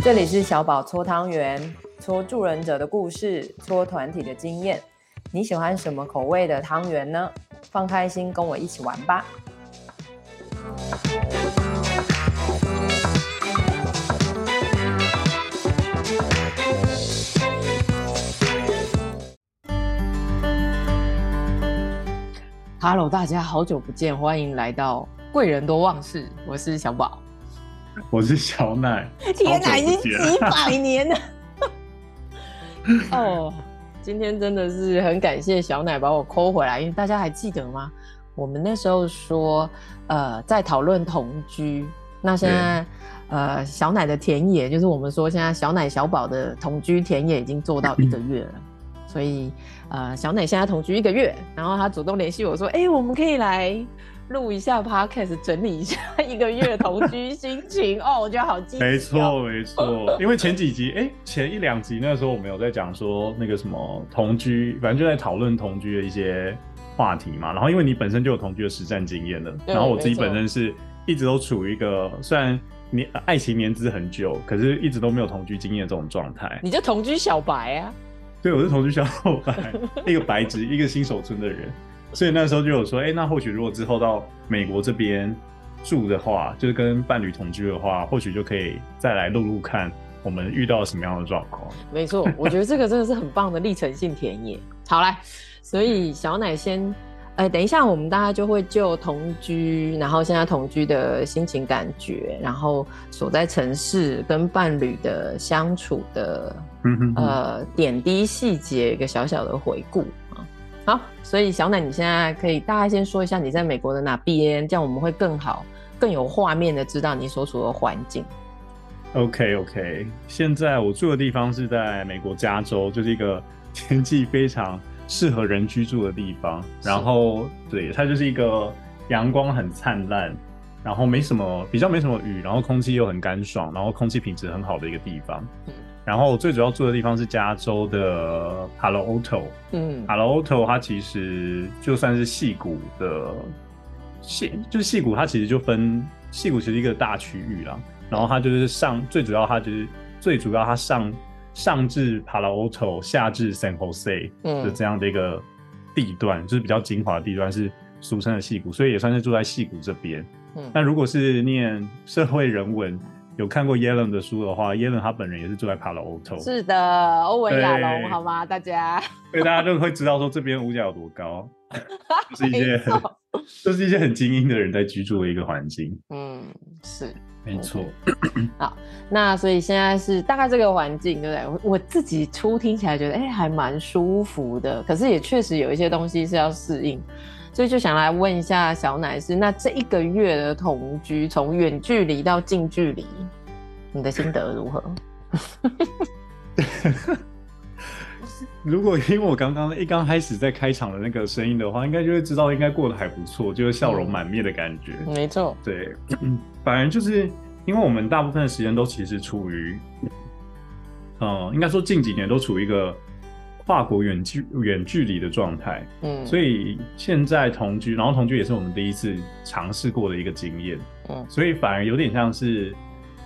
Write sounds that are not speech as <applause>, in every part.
这里是小宝搓汤圆，搓助人者的故事，搓团体的经验。你喜欢什么口味的汤圆呢？放开心，跟我一起玩吧。Hello，大家好久不见，欢迎来到贵人多忘事，我是小宝。我是小奶，天哪，已经几百年了。<laughs> 哦，今天真的是很感谢小奶把我抠回来，因为大家还记得吗？我们那时候说，呃，在讨论同居。那现在，呃，小奶的田野，就是我们说现在小奶小宝的同居田野已经做到一个月了，所以，呃，小奶现在同居一个月，然后他主动联系我说，哎、欸，我们可以来。录一下 podcast，整理一下一个月同居心情 <laughs> 哦，我觉得好激动。没错没错，因为前几集哎、欸，前一两集那时候我们有在讲说那个什么同居，反正就在讨论同居的一些话题嘛。然后因为你本身就有同居的实战经验了，然后我自己本身是一直都处于一个虽然年爱情年资很久，可是一直都没有同居经验的这种状态。你就同居小白啊？对，我是同居小白，<laughs> 一个白纸，一个新手村的人。所以那时候就有说，哎、欸，那或许如果之后到美国这边住的话，就是跟伴侣同居的话，或许就可以再来录录看我们遇到什么样的状况。没错，我觉得这个真的是很棒的历程性田野。好来，所以小奶先，哎、欸，等一下我们大家就会就同居，然后现在同居的心情感觉，然后所在城市跟伴侣的相处的，呃，点滴细节一个小小的回顾。好，所以小奶，你现在可以大概先说一下你在美国的哪边，这样我们会更好、更有画面的知道你所处的环境。OK OK，现在我住的地方是在美国加州，就是一个天气非常适合人居住的地方。然后，对，它就是一个阳光很灿烂，然后没什么，比较没什么雨，然后空气又很干爽，然后空气品质很好的一个地方。嗯然后最主要住的地方是加州的 Palo Alto，嗯，Palo Alto 它其实就算是戏谷的戏，就是戏谷它其实就分戏谷其实一个大区域啦。然后它就是上最主要它就是最主要它上上至 Palo Alto，下至 San Jose 的这样的一个地段，嗯、就是比较精华的地段，是俗称的戏谷，所以也算是住在戏谷这边。嗯，那如果是念社会人文。有看过耶伦的书的话，耶伦他本人也是住在 Palo Alto。是的，欧文亚龙，好吗？大家，所以大家就会知道说这边物价有多高，<laughs> 就是一些很，<laughs> 就是一些很精英的人在居住的一个环境。嗯，是，没错。好，那所以现在是大概这个环境，对不对？我我自己初听起来觉得，哎、欸，还蛮舒服的。可是也确实有一些东西是要适应。所以就想来问一下小奶是，那这一个月的同居，从远距离到近距离，你的心得如何？<laughs> 如果因为我刚刚一刚开始在开场的那个声音的话，应该就会知道应该过得还不错，就是笑容满面的感觉。没错，对，反正就是因为我们大部分的时间都其实处于，嗯，应该说近几年都处于一个。跨国远距远距离的状态，嗯，所以现在同居，然后同居也是我们第一次尝试过的一个经验，嗯，所以反而有点像是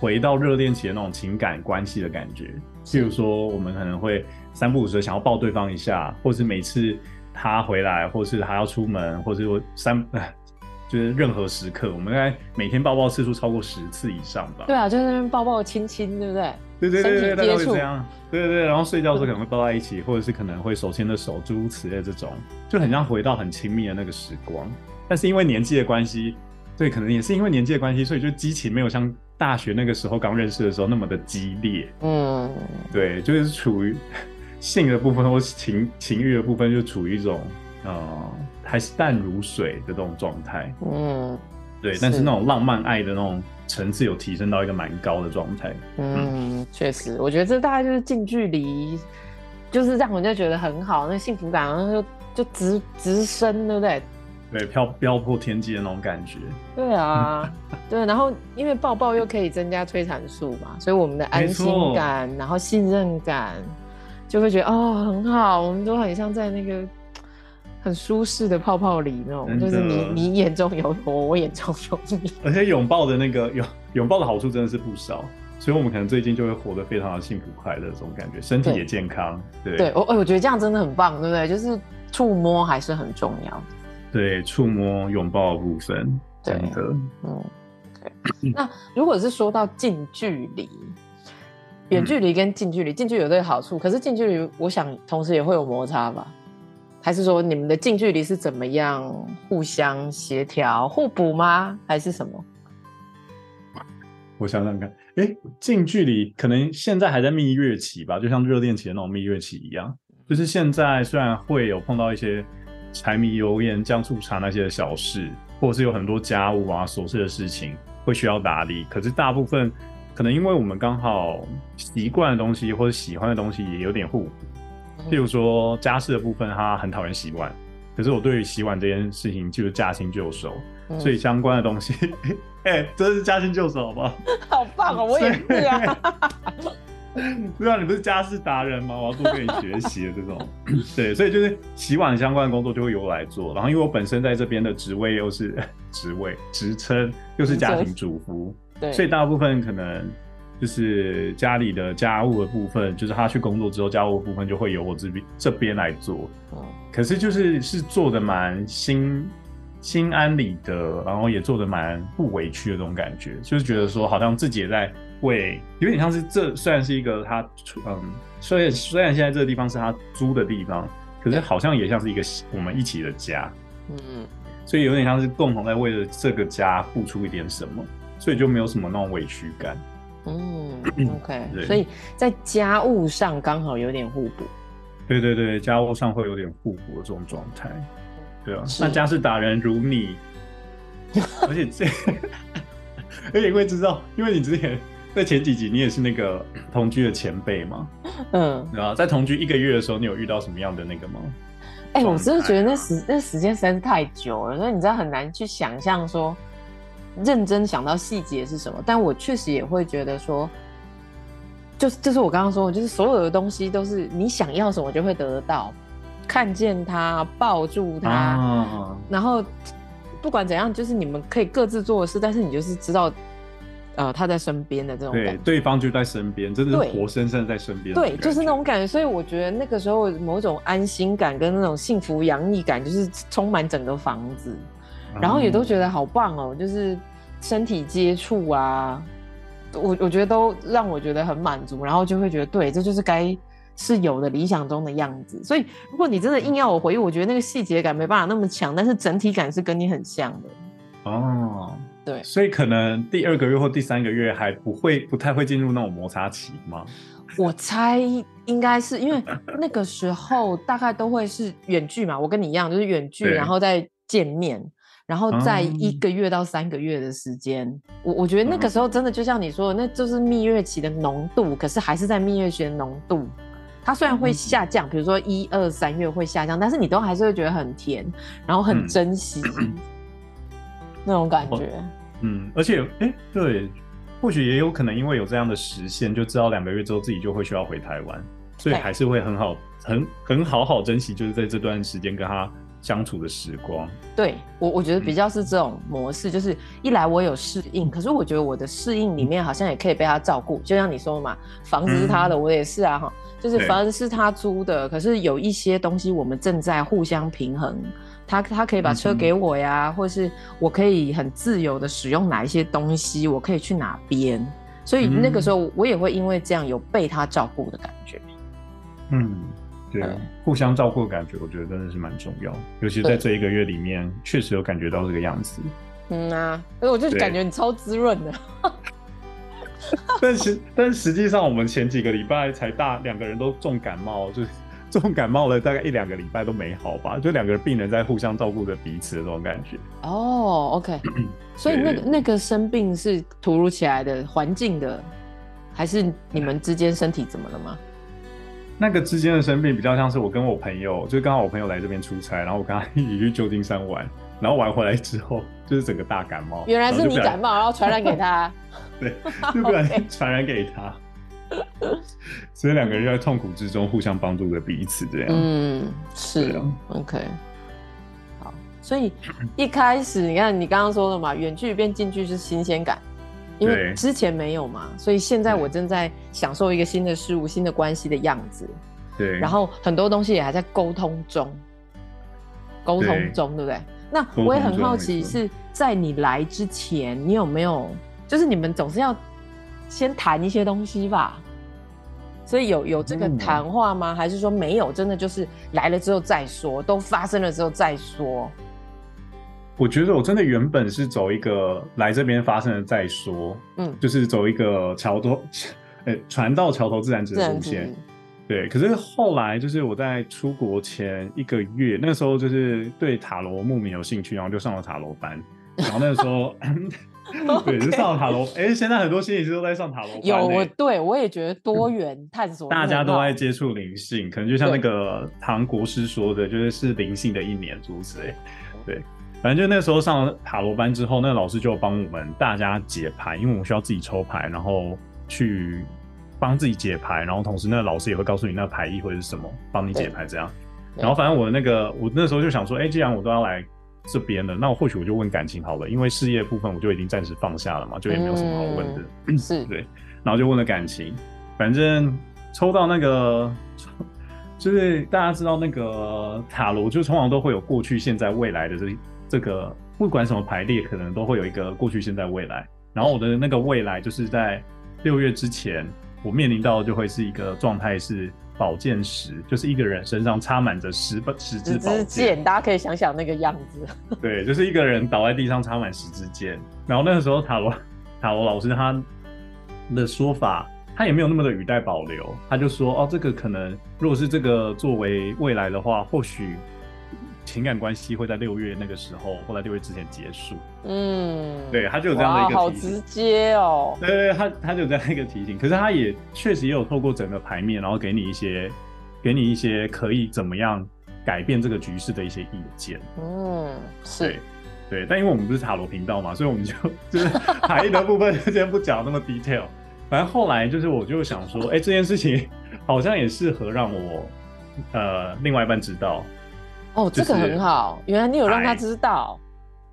回到热恋期的那种情感关系的感觉。譬如说，我们可能会三不五时想要抱对方一下，或是每次他回来，或是他要出门，或是我三，就是任何时刻，我们应该每天抱抱次数超过十次以上吧？对啊，就在那边抱抱亲亲，对不对？对对对对，大概会这样。对对对，然后睡觉的时候可能会抱在一起，或者是可能会手牵着手，诸如此类这种，就很像回到很亲密的那个时光。但是因为年纪的关系，对，可能也是因为年纪的关系，所以就激情没有像大学那个时候刚认识的时候那么的激烈。嗯，对，就是处于 <laughs> 性的部分或是情情欲的部分，就处于一种呃还是淡如水的这种状态。嗯，对，但是那种浪漫爱的那种。层次有提升到一个蛮高的状态。嗯，确实，我觉得这大概就是近距离，就是让人家觉得很好，那幸福感然后就就直直升，对不对？对，飘飘破天际的那种感觉。对啊，<laughs> 对，然后因为抱抱又可以增加催产素嘛，所以我们的安心感，然后信任感，就会觉得哦很好，我们都很像在那个。很舒适的泡泡里那种，就是你你眼中有我，我眼中有你。<laughs> 而且拥抱的那个拥拥抱的好处真的是不少，所以我们可能最近就会活得非常的幸福快乐，这种感觉，身体也健康。对，对，我我觉得这样真的很棒，对不对？就是触摸还是很重要。对，触摸、拥抱的部分，真的，嗯，对。那如果是说到近距离，远距离跟近距离，近距离有这个好处，可是近距离，我想同时也会有摩擦吧？还是说你们的近距离是怎么样互相协调、互补吗？还是什么？我想想看，哎、近距离可能现在还在蜜月期吧，就像热恋期的那种蜜月期一样。就是现在虽然会有碰到一些柴米油盐酱醋茶那些的小事，或者是有很多家务啊琐碎的事情会需要打理，可是大部分可能因为我们刚好习惯的东西或者喜欢的东西也有点互补。譬如说家事的部分，他很讨厌洗碗，可是我对于洗碗这件事情就是驾轻就熟，所以相关的东西。<laughs> 哎、欸，真是驾轻就熟，好不好？<laughs> 好棒哦，我也是啊。对啊，你不是家事达人吗？我要多跟你学习的这种。<coughs> 对，所以就是洗碗相关的工作就会由我来做。然后因为我本身在这边的职位又是 <laughs> 职位职称又是家庭主妇，对，所以大部分可能就是家里的家务的部分，就是他去工作之后，家务的部分就会由我这边这边来做。嗯，可是就是是做的蛮心。心安理得，然后也做的蛮不委屈的这种感觉，就是觉得说好像自己也在为，有点像是这虽然是一个他，嗯，虽然虽然现在这个地方是他租的地方，可是好像也像是一个我们一起的家，嗯，所以有点像是共同在为了这个家付出一点什么，所以就没有什么那种委屈感，嗯，<clears throat> OK，所以在家务上刚好有点互补，对对对，家务上会有点互补的这种状态。对啊，那家事达人如你，<laughs> 而且这，<laughs> 而且会知道，因为你之前在前几集你也是那个同居的前辈嘛，嗯，对啊，在同居一个月的时候，你有遇到什么样的那个吗？哎、欸，我真的觉得那时那时间实在是太久了，所以你知道很难去想象说认真想到细节是什么。但我确实也会觉得说，就是就是我刚刚说的，就是所有的东西都是你想要什么就会得到。看见他，抱住他，啊、然后不管怎样，就是你们可以各自做的事，但是你就是知道，呃，他在身边的这种感觉，对，对方就在身边，真的是活生生在身边，对，就是那种感觉。所以我觉得那个时候某种安心感跟那种幸福洋溢感，就是充满整个房子，然后也都觉得好棒哦，就是身体接触啊，我我觉得都让我觉得很满足，然后就会觉得对，这就是该。是有的理想中的样子，所以如果你真的硬要我回忆，我觉得那个细节感没办法那么强，但是整体感是跟你很像的。哦，对，所以可能第二个月或第三个月还不会，不太会进入那种摩擦期吗？<laughs> 我猜应该是因为那个时候大概都会是远距嘛，我跟你一样就是远距，然后再见面，然后在一个月到三个月的时间，嗯、我我觉得那个时候真的就像你说的，那就是蜜月期的浓度，可是还是在蜜月期的浓度。它虽然会下降，比如说一二三月会下降，但是你都还是会觉得很甜，然后很珍惜、嗯、<clears throat> 那种感觉。嗯，而且哎、欸，对，或许也有可能因为有这样的实现，就知道两个月之后自己就会需要回台湾，所以还是会很好、很很好好珍惜，就是在这段时间跟他相处的时光。对我，我觉得比较是这种模式，嗯、就是一来我有适应，可是我觉得我的适应里面好像也可以被他照顾，就像你说嘛，房子是他的，嗯、我也是啊，哈。就是房子是他租的，可是有一些东西我们正在互相平衡。他他可以把车给我呀，嗯、或是我可以很自由的使用哪一些东西，我可以去哪边。所以那个时候我也会因为这样有被他照顾的感觉。嗯，对，互相照顾的感觉，我觉得真的是蛮重要。尤其在这一个月里面，确实有感觉到这个样子。嗯啊，所以我就感觉你超滋润的。<laughs> 但实但实际上，我们前几个礼拜才大两个人都重感冒，就是 <laughs> 重感冒了大概一两个礼拜都没好吧，就两个病人在互相照顾着彼此的这种感觉。哦，OK，<clears throat> 所以那个那个生病是突如其来的环境的，还是你们之间身体怎么了吗？那个之间的生病比较像是我跟我朋友，就是刚好我朋友来这边出差，然后我跟他一起去旧金山玩，然后玩回来之后就是整个大感冒。原来是你感冒，然后传染给他。<laughs> 对，<laughs> 就不然传染给他，所以两个人在痛苦之中互相帮助着彼此，这样。嗯，是。OK，好，所以一开始你看你刚刚说的嘛，远距变近距是新鲜感，因为之前没有嘛，所以现在我正在享受一个新的事物、新的关系的样子。对，然后很多东西也还在沟通中，沟通中，对，不对？那我也很好奇，是在你来之前，你有没有，就是你们总是要先谈一些东西吧？所以有有这个谈话吗？嗯、还是说没有？真的就是来了之后再说，都发生了之后再说。我觉得我真的原本是走一个来这边发生了再说，嗯，就是走一个桥头，呃，<laughs> 船到桥头自然直的路线。对，可是后来就是我在出国前一个月，那个时候就是对塔罗莫名有兴趣，然后就上了塔罗班。然后那个时候，<laughs> 对，就上了塔罗。哎，现在很多心理师都在上塔罗班。有，我对我也觉得多元探索，大家都在接触灵性，可能就像那个唐国师说的，就是是灵性的一年，诸如此类。对，反正就那时候上了塔罗班之后，那个老师就帮我们大家解牌，因为我们需要自己抽牌，然后去。帮自己解牌，然后同时那个老师也会告诉你那个牌意会是什么，帮你解牌这样。然后反正我那个我那时候就想说，哎，既然我都要来这边了，那我或许我就问感情好了，因为事业部分我就已经暂时放下了嘛，就也没有什么好问的。嗯、是 <clears throat> 对，然后就问了感情，反正抽到那个，<laughs> 就是大家知道那个塔罗，就通常都会有过去、现在、未来的这这个，不管什么排列，可能都会有一个过去、现在、未来。然后我的那个未来就是在六月之前。我面临到的就会是一个状态，是宝剑十，就是一个人身上插满着十把十支宝剑，大家可以想想那个样子。对，就是一个人倒在地上插满十支剑。然后那个时候塔罗塔罗老师他的说法，他也没有那么的语带保留，他就说哦，这个可能如果是这个作为未来的话，或许。情感关系会在六月那个时候，或在六月之前结束。嗯，对，他就有这样的一个提醒。好直接哦。对对对，他他就有这样一个提醒。可是他也确实也有透过整个牌面，然后给你一些，给你一些可以怎么样改变这个局势的一些意见。嗯，是。对，对，但因为我们不是塔罗频道嘛，所以我们就 <laughs> 就是牌意的部分就先不讲那么 detail。反正后来就是我就想说，哎、欸，这件事情好像也适合让我呃另外一半知道。哦，这个很好，原来你有让他知道。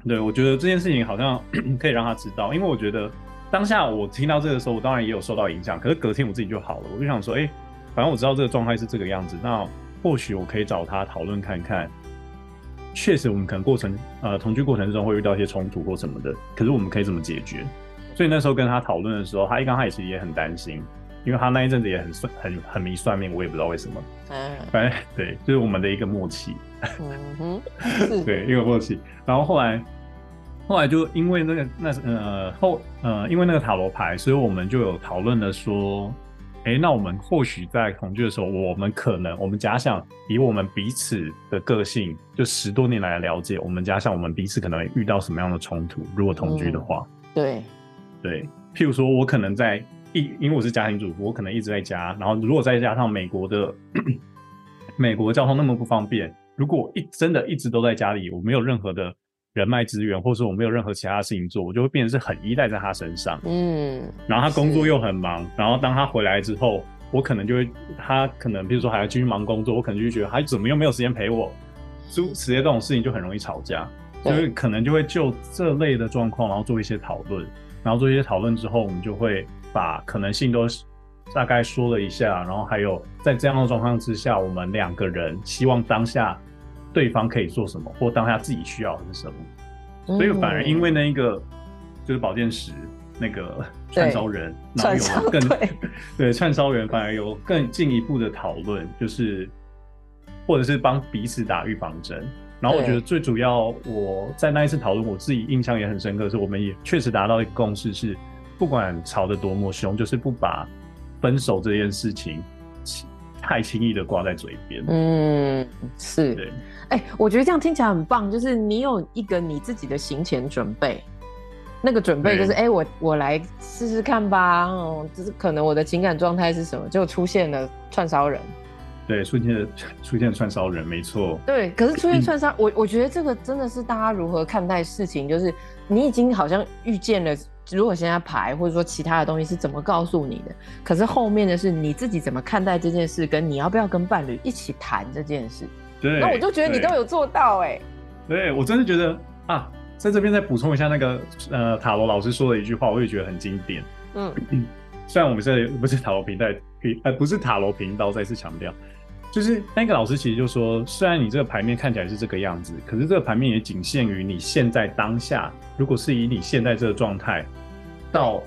对，我觉得这件事情好像 <clears throat> 可以让他知道，因为我觉得当下我听到这个时候，我当然也有受到影响，可是隔天我自己就好了。我就想说，哎，反正我知道这个状态是这个样子，那或许我可以找他讨论看看。确实，我们可能过程呃同居过程中会遇到一些冲突或什么的，可是我们可以怎么解决？所以那时候跟他讨论的时候，他一刚开始也很担心。因为他那一阵子也很算很很迷算命，我也不知道为什么。嗯，反正对，就是我们的一个默契。嗯哼，<laughs> 对，一个默契。然后后来，后来就因为那个那呃后呃因为那个塔罗牌，所以我们就有讨论了说，哎，那我们或许在同居的时候，我们可能我们假想以我们彼此的个性，就十多年来的了解，我们假想我们彼此可能会遇到什么样的冲突，如果同居的话。嗯、对，对，譬如说我可能在。一，因为我是家庭主妇，我可能一直在家。然后，如果再加上美国的 <clears throat> 美国交通那么不方便，如果我一真的一直都在家里，我没有任何的人脉资源，或者说我没有任何其他事情做，我就会变成是很依赖在他身上。嗯，然后他工作又很忙，然后当他回来之后，我可能就会他可能比如说还要继续忙工作，我可能就觉得他怎么又没有时间陪我，诸如此类这种事情就很容易吵架，所以可能就会就这类的状况，然后做一些讨论，然后做一些讨论之后，我们就会。把可能性都大概说了一下，然后还有在这样的状况之下，我们两个人希望当下对方可以做什么，或当下自己需要的是什么，嗯、所以反而因为那一个就是保健室那个串烧人，然后有了更对，对串烧人反而有更进一步的讨论，就是或者是帮彼此打预防针。然后我觉得最主要，我在那一次讨论，我自己印象也很深刻，是我们也确实达到一个共识是。不管吵得多么凶，就是不把分手这件事情太轻易的挂在嘴边。嗯，是。对，哎、欸，我觉得这样听起来很棒，就是你有一个你自己的行前准备，那个准备就是，哎、欸，我我来试试看吧。哦，就是可能我的情感状态是什么，就出现了串烧人。对，出现了出现串烧人，没错。对，可是出现串烧，我我觉得这个真的是大家如何看待事情，就是你已经好像遇见了。如果现在牌或者说其他的东西是怎么告诉你的？可是后面的是你自己怎么看待这件事，跟你要不要跟伴侣一起谈这件事。对，那我就觉得你都有做到哎、欸。对，我真的觉得啊，在这边再补充一下那个呃塔罗老师说的一句话，我也觉得很经典。嗯，<clears throat> 虽然我们现在不是塔罗频道，呃不是塔罗频道，再次强调，就是那个老师其实就说，虽然你这个牌面看起来是这个样子，可是这个牌面也仅限于你现在当下。如果是以你现在这个状态到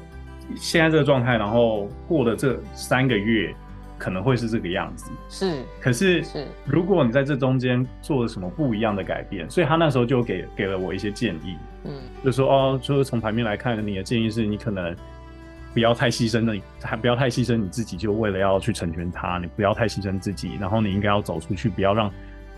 现在这个状态，然后过了这三个月。可能会是这个样子，是。可是，是如果你在这中间做了什么不一样的改变，所以他那时候就给给了我一些建议，嗯，就说哦，就是从牌面来看，你的建议是你可能不要太牺牲了，还不要太牺牲你自己，就为了要去成全他，你不要太牺牲自己，然后你应该要走出去，不要让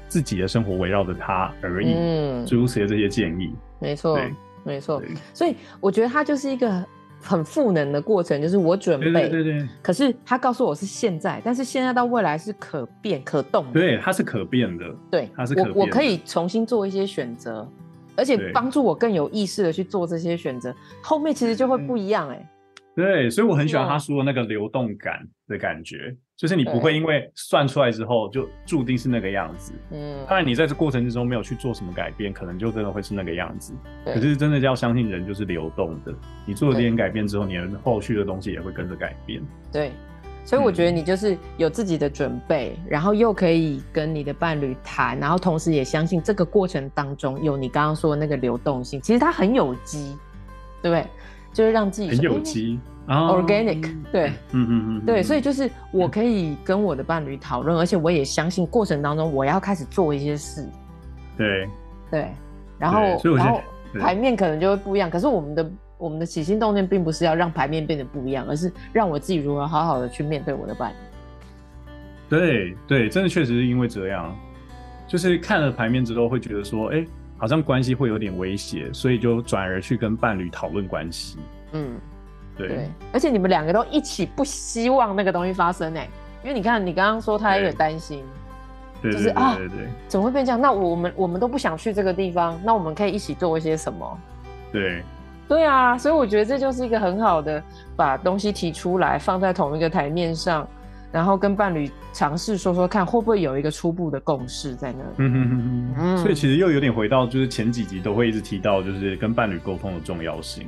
自己的生活围绕着他而已，嗯，诸如此类这些建议，没错，没错，所以我觉得他就是一个。很赋能的过程，就是我准备，对对对。可是他告诉我是现在，但是现在到未来是可变可动的。对，它是可变的。对，它是可。我我可以重新做一些选择，而且帮助我更有意识的去做这些选择，后面其实就会不一样哎、欸。对，所以我很喜欢他说的那个流动感的感觉。就是你不会因为算出来之后就注定是那个样子，嗯，当然你在这过程之中没有去做什么改变，可能就真的会是那个样子。可是真的要相信人就是流动的，你做了点改变之后，你的后续的东西也会跟着改变。对，所以我觉得你就是有自己的准备，嗯，然后又可以跟你的伴侣谈，然后同时也相信这个过程当中有你刚刚说的那个流动性，其实它很有机，对不对？就是让自己很有机。Organic，对，嗯嗯嗯，对，所以就是我可以跟我的伴侣讨论，而且我也相信过程当中我要开始做一些事，对，对，然后然后牌面可能就会不一样，可是我们的我们的起心动念并不是要让牌面变得不一样，而是让我自己如何好好的去面对我的伴侣。对对，真的确实是因为这样，就是看了牌面之后会觉得说，哎，好像关系会有点威胁，所以就转而去跟伴侣讨论关系，嗯。对，对，而且你们两个都一起不希望那个东西发生哎，因为你看，你刚刚说他也有担心，就是啊，对对对，怎么会变这样？那我们我们都不想去这个地方，那我们可以一起做一些什么？对，对啊，所以我觉得这就是一个很好的把东西提出来放在同一个台面上，然后跟伴侣尝试说说看，会不会有一个初步的共识在那里？嗯哼哼哼，所以其实又有点回到就是前几集都会一直提到，就是跟伴侣沟通的重要性。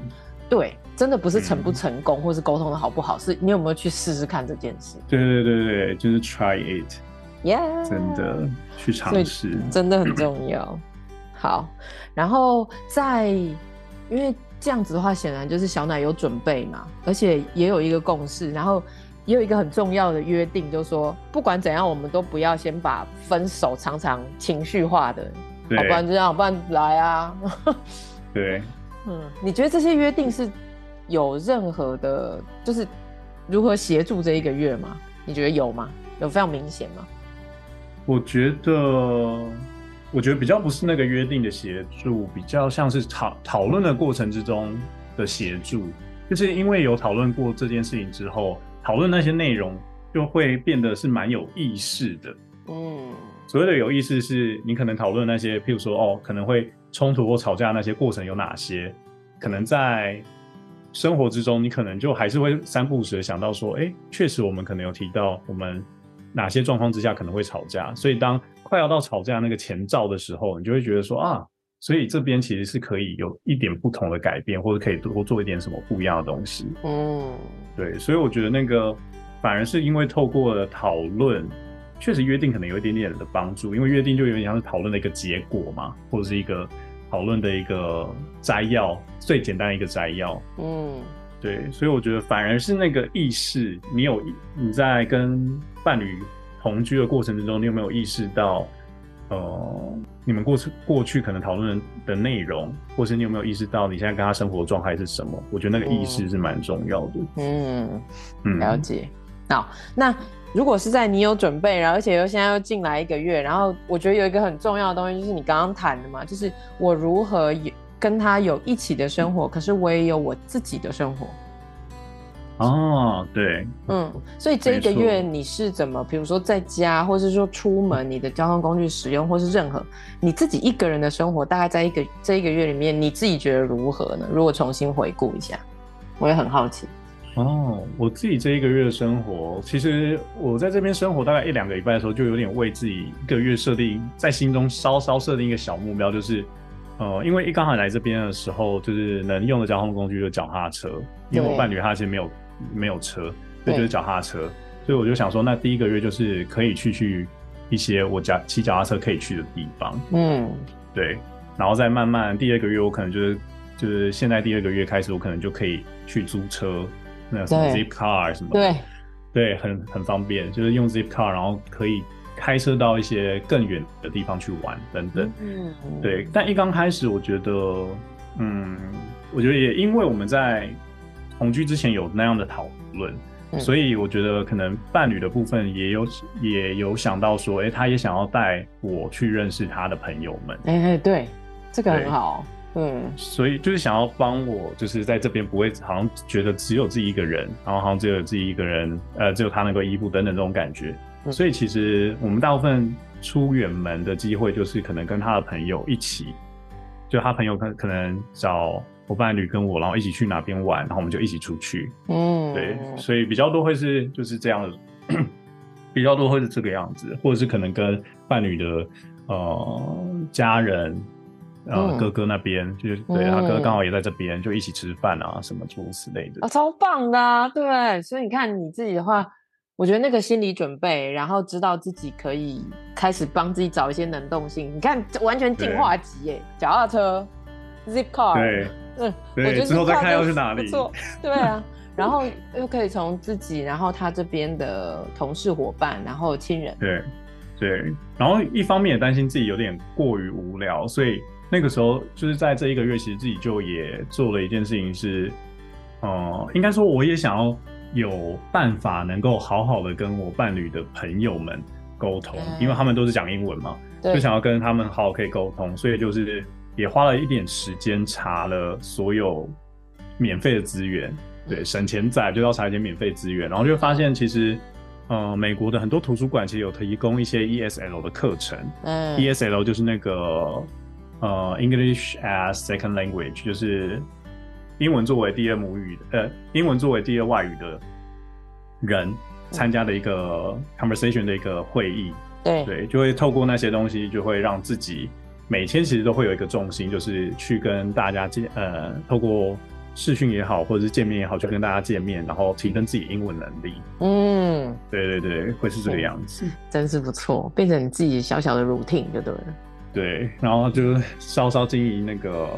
对，真的不是成不成功，嗯、或是沟通的好不好，是你有没有去试试看这件事？对对对对，就是 try it，yeah，真的去尝试，真的很重要。嗯、<clears throat> 好，然后在因为这样子的话，显然就是小奶有准备嘛，而且也有一个共识，然后也有一个很重要的约定，就是说不管怎样，我们都不要先把分手常常情绪化的，好，不然这样，不然来啊，<laughs> 对。嗯，你觉得这些约定是有任何的，就是如何协助这一个月吗？你觉得有吗？有非常明显吗？我觉得，我觉得比较不是那个约定的协助，比较像是讨讨论的过程之中的协助，就是因为有讨论过这件事情之后，讨论那些内容就会变得是蛮有意识的。嗯，所谓的有意识，是你可能讨论那些，譬如说，哦，可能会。冲突或吵架那些过程有哪些？可能在生活之中，你可能就还是会三不五时的想到说，哎，确实我们可能有提到我们哪些状况之下可能会吵架。所以当快要到吵架那个前兆的时候，你就会觉得说啊，所以这边其实是可以有一点不同的改变，或者可以多做一点什么不一样的东西。嗯，对，所以我觉得那个反而是因为透过了讨论。确实约定可能有一点点的帮助，因为约定就有点像是讨论的一个结果嘛，或者是一个讨论的一个摘要，最简单的一个摘要。嗯，对，所以我觉得反而是那个意识，你有你在跟伴侣同居的过程之中，你有没有意识到，呃，你们过去过去可能讨论的内容，或是你有没有意识到你现在跟他生活状态是什么？我觉得那个意识是蛮重要的。嗯，嗯，了解。好，那。如果是在你有准备，然后而且又现在又进来一个月，然后我觉得有一个很重要的东西，就是你刚刚谈的嘛，就是我如何跟他有一起的生活，可是我也有我自己的生活。哦，对，嗯，所以这一个月你是怎么，比如说在家，或是说出门，你的交通工具使用，或是任何你自己一个人的生活，大概在一个这一个月里面，你自己觉得如何呢？如果重新回顾一下，我也很好奇。哦，我自己这一个月的生活，其实我在这边生活大概一两个礼拜的时候，就有点为自己一个月设定，在心中稍稍设定一个小目标，就是呃，因为一刚好来这边的时候，就是能用的交通工具就是脚踏车，因为我伴侣他其实没有没有车，所以就是脚踏车，所以我就想说，那第一个月就是可以去去一些我脚骑脚踏车可以去的地方，嗯，对，然后再慢慢第二个月我可能就是就是现在第二个月开始，我可能就可以去租车，那什么 Zipcar 什么的，对，对，很很方便，就是用 Zipcar，然后可以。开车到一些更远的地方去玩等等，嗯，对。但一刚开始，我觉得，嗯，我觉得也因为我们在同居之前有那样的讨论，嗯，所以我觉得可能伴侣的部分也有也有想到说，哎，欸，他也想要带我去认识他的朋友们。哎，欸，对，这个很好，嗯。所以就是想要帮我，就是在这边不会好像觉得只有自己一个人，然后好像只有自己一个人，呃，只有他能够依附等等这种感觉。所以其实我们大部分出远门的机会，就是可能跟他的朋友一起，就他朋友可可能找我伴侣跟我，然后一起去哪边玩，然后我们就一起出去。嗯，对，所以比较多会是就是这样的，<clears throat> 比较多会是这个样子，或者是可能跟伴侣的呃家人，呃、嗯、哥哥那边，就是对他哥哥刚好也在这边，就一起吃饭啊什么诸如此类的。啊，超棒的啊！对，所以你看你自己的话。我觉得那个心理准备，然后知道自己可以开始帮自己找一些能动性。你看，完全进化级耶！脚踏车，Zipcar，对，嗯，对，之后再看要去哪里。不错，对啊，然后又可以从自己，然后他这边的同事伙伴，然后亲人，对，对，然后一方面也担心自己有点过于无聊，所以那个时候就是在这一个月，其实自己就也做了一件事情是，呃，应该说我也想要。有办法能够好好的跟我伴侣的朋友们沟通，因为他们都是讲英文嘛，就想要跟他们好好可以沟通，所以就是也花了一点时间查了所有免费的资源，对，省钱仔就要查一些免费资源，然后就发现其实，呃，美国的很多图书馆其实有提供一些 ESL 的课程，嗯，ESL 就是那个呃 English as Second Language，就是。英文作为第二母语的，呃，英文作为第二外语的人参加的一个 conversation 的一个会议，对对，就会透过那些东西，就会让自己每天其实都会有一个重心，就是去跟大家见，呃，透过视讯也好，或者是见面也好，去跟大家见面，然后提升自己英文能力。嗯，对对对，会是这个样子，真是不错，变成你自己小小的 routine 就对了。对，然后就稍稍经营那个。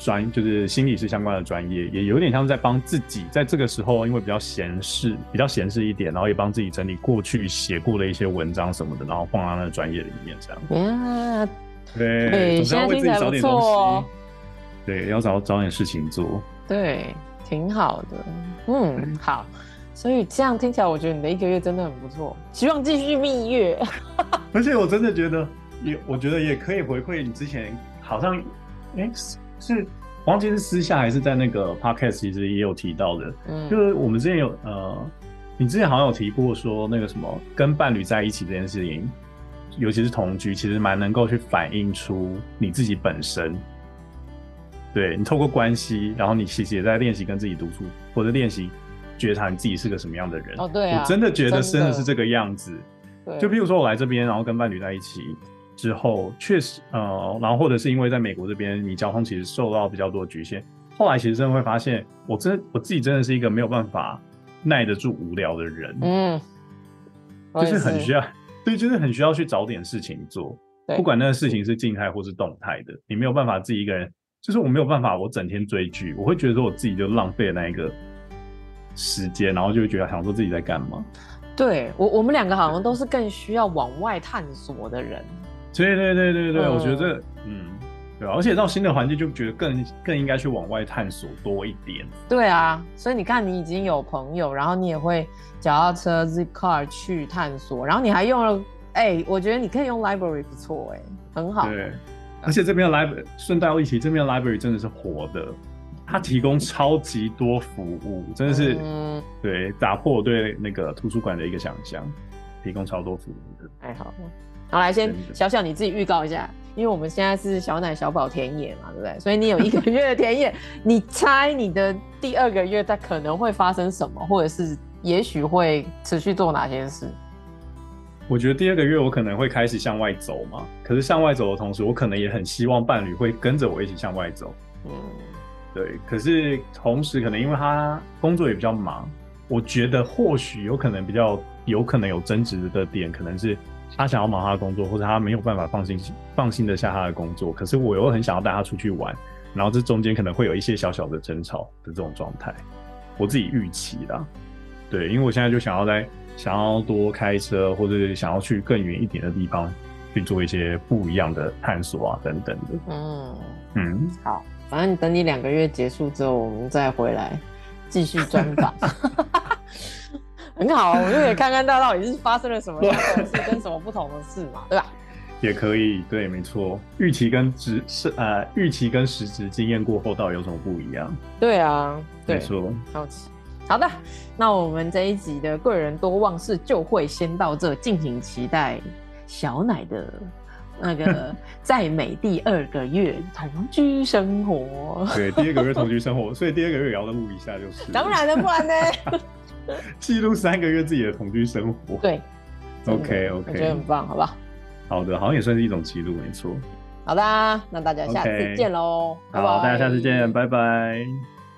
专就是心理师相关的专业，也有点像是在帮自己，在这个时候，因为比较闲适，比较闲适一点，然后也帮自己整理过去写过的一些文章什么的，然后放到那个专业里面，这样。Yeah, 对，对，总是要为自己找点东西。哦、对，要找找点事情做。对，挺好的。嗯，好。所以这样听起来，我觉得你的一个月真的很不错，希望继续蜜月。<laughs> 而且我真的觉得，也我觉得也可以回馈你之前好像，哎、欸。是，忘记是私下还是在那个 podcast，其实也有提到的。嗯，就是我们之前有呃，你之前好像有提过说那个什么跟伴侣在一起这件事情，尤其是同居，其实蛮能够去反映出你自己本身。对，你透过关系，然后你其实也在练习跟自己独处，或者练习觉察你自己是个什么样的人。哦，对啊，我真的觉得真的是这个样子。对，就比如说我来这边，然后跟伴侣在一起。之后确实，呃，然后或者是因为在美国这边，你交通其实受到比较多的局限。后来其实真的会发现，我真我自己真的是一个没有办法耐得住无聊的人，嗯，就是很需要，对，就是很需要去找点事情做，不管那个事情是静态或是动态的，你没有办法自己一个人，就是我没有办法，我整天追剧，我会觉得说我自己就浪费了那一个时间，然后就会觉得想说自己在干嘛。对我，我们两个好像都是更需要往外探索的人。对对对对对，嗯、我觉得嗯，对，而且到新的环境就觉得更更应该去往外探索多一点。对啊，所以你看，你已经有朋友，然后你也会脚踏车 Zipcar 去探索，然后你还用了，哎、欸，我觉得你可以用 Library 不错，哎，很好。对，而且这边的 Library 顺带一起，这边的 Library 真的是活的，它提供超级多服务，真的是、嗯、对打破我对那个图书馆的一个想象，提供超多服务的。太好了。好，来先小小你自己预告一下，因为我们现在是小奶小宝田野嘛，对不对？所以你有一个月的田野，<laughs> 你猜你的第二个月它可能会发生什么，或者是也许会持续做哪些事？我觉得第二个月我可能会开始向外走嘛，可是向外走的同时，我可能也很希望伴侣会跟着我一起向外走。嗯，对。可是同时，可能因为他工作也比较忙，我觉得或许有可能比较有可能有争执的点，可能是他想要忙他的工作，或者他没有办法放心放心的下他的工作。可是我又很想要带他出去玩，然后这中间可能会有一些小小的争吵的这种状态，我自己预期的。对，因为我现在就想要在想要多开车，或者想要去更远一点的地方去做一些不一样的探索啊，等等的。嗯嗯，好，反正等你两个月结束之后，我们再回来继续专访。<laughs> 很好，我们就可以看看到到底是发生了什么事，<laughs> 跟什么不同的事嘛，对吧？也可以，对，没错。预期跟实是呃，预期跟实质经验过后，到底有什么不一样？对啊，对，没错。好奇。好的，那我们这一集的贵人多忘事就会先到这，敬请期待小奶的那个 <laughs> 在美第二个月同居生活。对，第二个月同居生活，所以第二个月也要录一下就是。<laughs> 当然了，不然呢？<laughs> 记录三个月自己的同居生活。对，OK OK，我觉得很棒，好不好？好的，好像也算是一种记录，没错。好的，那大家下次见喽，好，大家下次见，拜拜。